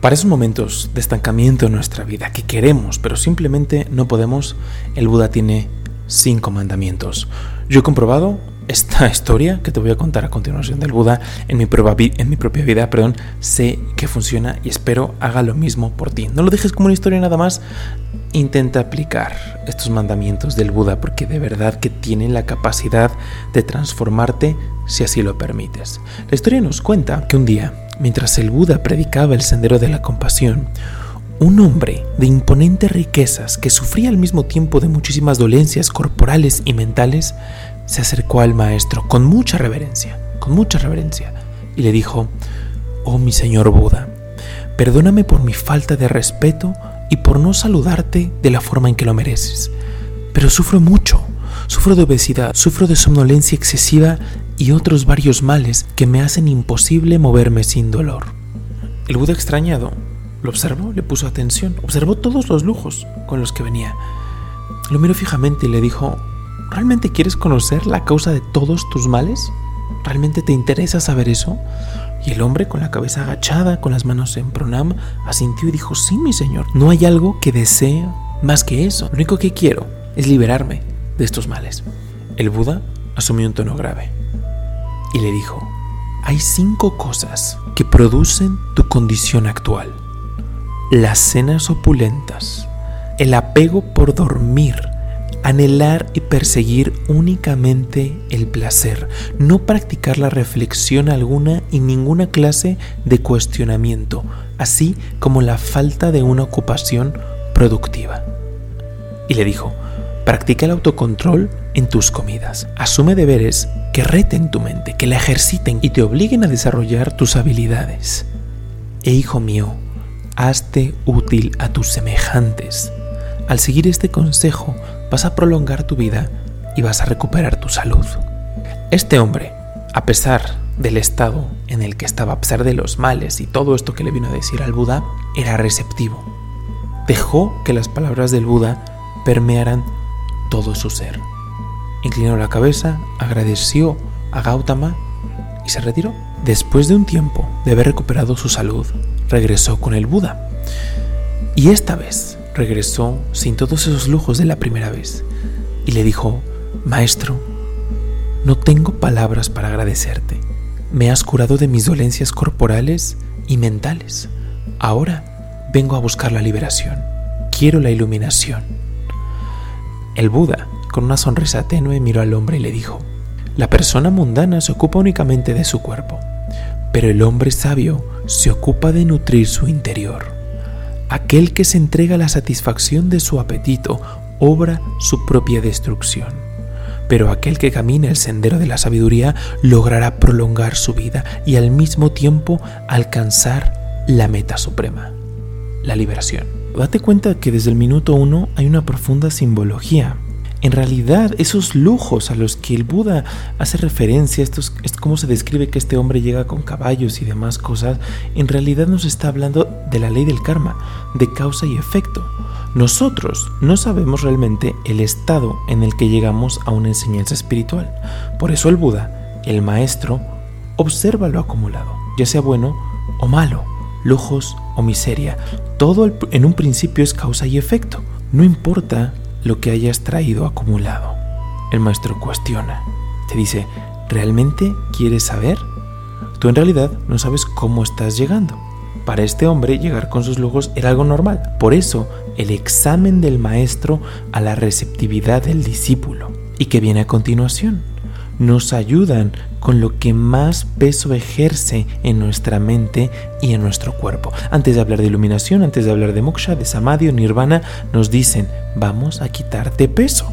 Para esos momentos de estancamiento en nuestra vida que queremos, pero simplemente no podemos, el Buda tiene cinco mandamientos. Yo he comprobado esta historia que te voy a contar a continuación del Buda en mi, propia vida, perdón, sé que funciona y espero haga lo mismo por ti. No lo dejes como una historia nada más, intenta aplicar estos mandamientos del Buda porque de verdad que tienen la capacidad de transformarte si así lo permites. La historia nos cuenta que un día, mientras el Buda predicaba el sendero de la compasión, un hombre de imponentes riquezas que sufría al mismo tiempo de muchísimas dolencias corporales y mentales se acercó al maestro con mucha reverencia, con mucha reverencia, y le dijo, Oh mi señor Buda, perdóname por mi falta de respeto y por no saludarte de la forma en que lo mereces, pero sufro mucho, sufro de obesidad, sufro de somnolencia excesiva y otros varios males que me hacen imposible moverme sin dolor. El Buda extrañado lo observó, le puso atención, observó todos los lujos con los que venía. Lo miró fijamente y le dijo, ¿realmente quieres conocer la causa de todos tus males? ¿Realmente te interesa saber eso? Y el hombre, con la cabeza agachada, con las manos en pronam, asintió y dijo, sí, mi señor, no hay algo que desee más que eso. Lo único que quiero es liberarme de estos males. El Buda asumió un tono grave y le dijo, hay cinco cosas que producen tu condición actual. Las cenas opulentas, el apego por dormir, anhelar y perseguir únicamente el placer, no practicar la reflexión alguna y ninguna clase de cuestionamiento, así como la falta de una ocupación productiva. Y le dijo, practica el autocontrol en tus comidas, asume deberes que reten tu mente, que la ejerciten y te obliguen a desarrollar tus habilidades. E hijo mío, hazte útil a tus semejantes. Al seguir este consejo, vas a prolongar tu vida y vas a recuperar tu salud. Este hombre, a pesar del estado en el que estaba, a pesar de los males y todo esto que le vino a decir al Buda, era receptivo. Dejó que las palabras del Buda permearan todo su ser. Inclinó la cabeza, agradeció a Gautama y se retiró. Después de un tiempo de haber recuperado su salud, regresó con el Buda. Y esta vez regresó sin todos esos lujos de la primera vez y le dijo, Maestro, no tengo palabras para agradecerte. Me has curado de mis dolencias corporales y mentales. Ahora vengo a buscar la liberación. Quiero la iluminación. El Buda, con una sonrisa tenue, miró al hombre y le dijo, La persona mundana se ocupa únicamente de su cuerpo, pero el hombre sabio se ocupa de nutrir su interior. Aquel que se entrega a la satisfacción de su apetito obra su propia destrucción. Pero aquel que camina el sendero de la sabiduría logrará prolongar su vida y al mismo tiempo alcanzar la meta suprema, la liberación. Date cuenta que desde el minuto uno hay una profunda simbología en realidad, esos lujos a los que el Buda hace referencia, estos, es cómo se describe que este hombre llega con caballos y demás cosas, en realidad nos está hablando de la ley del karma, de causa y efecto. Nosotros no sabemos realmente el estado en el que llegamos a una enseñanza espiritual. Por eso el Buda, el maestro, observa lo acumulado, ya sea bueno o malo, lujos o miseria. Todo en un principio es causa y efecto. No importa lo que hayas traído acumulado. El maestro cuestiona. Te dice, ¿realmente quieres saber? Tú en realidad no sabes cómo estás llegando. Para este hombre llegar con sus lujos era algo normal. Por eso el examen del maestro a la receptividad del discípulo. ¿Y que viene a continuación? Nos ayudan con lo que más peso ejerce en nuestra mente y en nuestro cuerpo. Antes de hablar de iluminación, antes de hablar de moksha, de samadhi o nirvana, nos dicen, vamos a quitarte peso.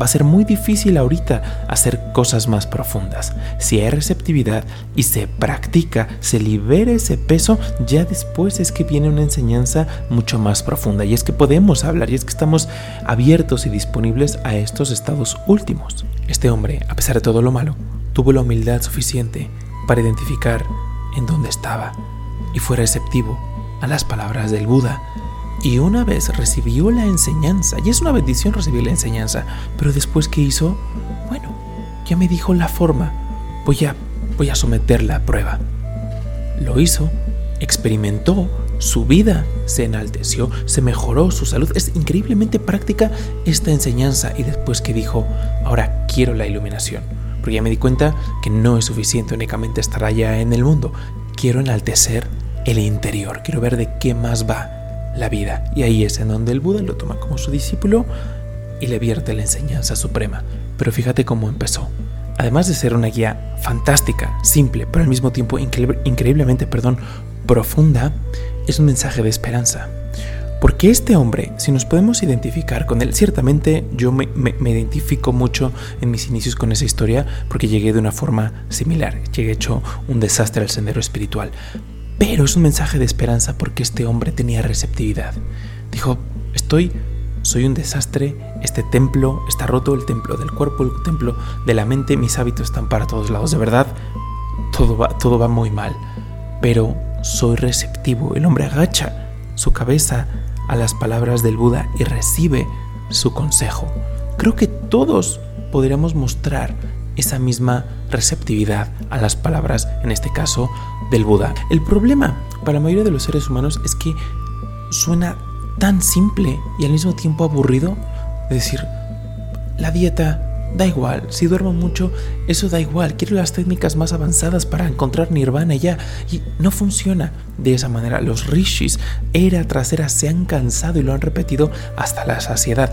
Va a ser muy difícil ahorita hacer cosas más profundas. Si hay receptividad y se practica, se libera ese peso, ya después es que viene una enseñanza mucho más profunda. Y es que podemos hablar y es que estamos abiertos y disponibles a estos estados últimos. Este hombre, a pesar de todo lo malo, tuvo la humildad suficiente para identificar en dónde estaba y fue receptivo a las palabras del Buda. Y una vez recibió la enseñanza, y es una bendición recibir la enseñanza, pero después que hizo, bueno, ya me dijo la forma, voy a, voy a someterla a prueba. Lo hizo, experimentó su vida se enalteció, se mejoró su salud. Es increíblemente práctica esta enseñanza y después que dijo, ahora quiero la iluminación, porque ya me di cuenta que no es suficiente únicamente estar allá en el mundo, quiero enaltecer el interior, quiero ver de qué más va la vida. Y ahí es en donde el Buda lo toma como su discípulo y le vierte la enseñanza suprema. Pero fíjate cómo empezó. Además de ser una guía fantástica, simple, pero al mismo tiempo increíblemente perdón, profunda, es un mensaje de esperanza. Porque este hombre, si nos podemos identificar con él, ciertamente yo me, identifico mucho en mis inicios con esa historia porque llegué de una forma similar, llegué hecho un desastre al sendero espiritual. Pero es un mensaje de esperanza porque este hombre tenía receptividad. Dijo, estoy, soy un desastre, este templo está roto, el templo del cuerpo, el templo de la mente, mis hábitos están para todos lados, de verdad, todo va, todo va muy mal. Pero soy receptivo. El hombre agacha su cabeza a las palabras del Buda y recibe su consejo. Creo que todos podríamos mostrar esa misma receptividad a las palabras, en este caso, del Buda. El problema para la mayoría de los seres humanos es que suena tan simple y al mismo tiempo aburrido. Decir, la dieta da igual, si duermo mucho, eso da igual, quiero las técnicas más avanzadas para encontrar nirvana ya. Y no funciona de esa manera. Los rishis, era tras era, se han cansado y lo han repetido hasta la saciedad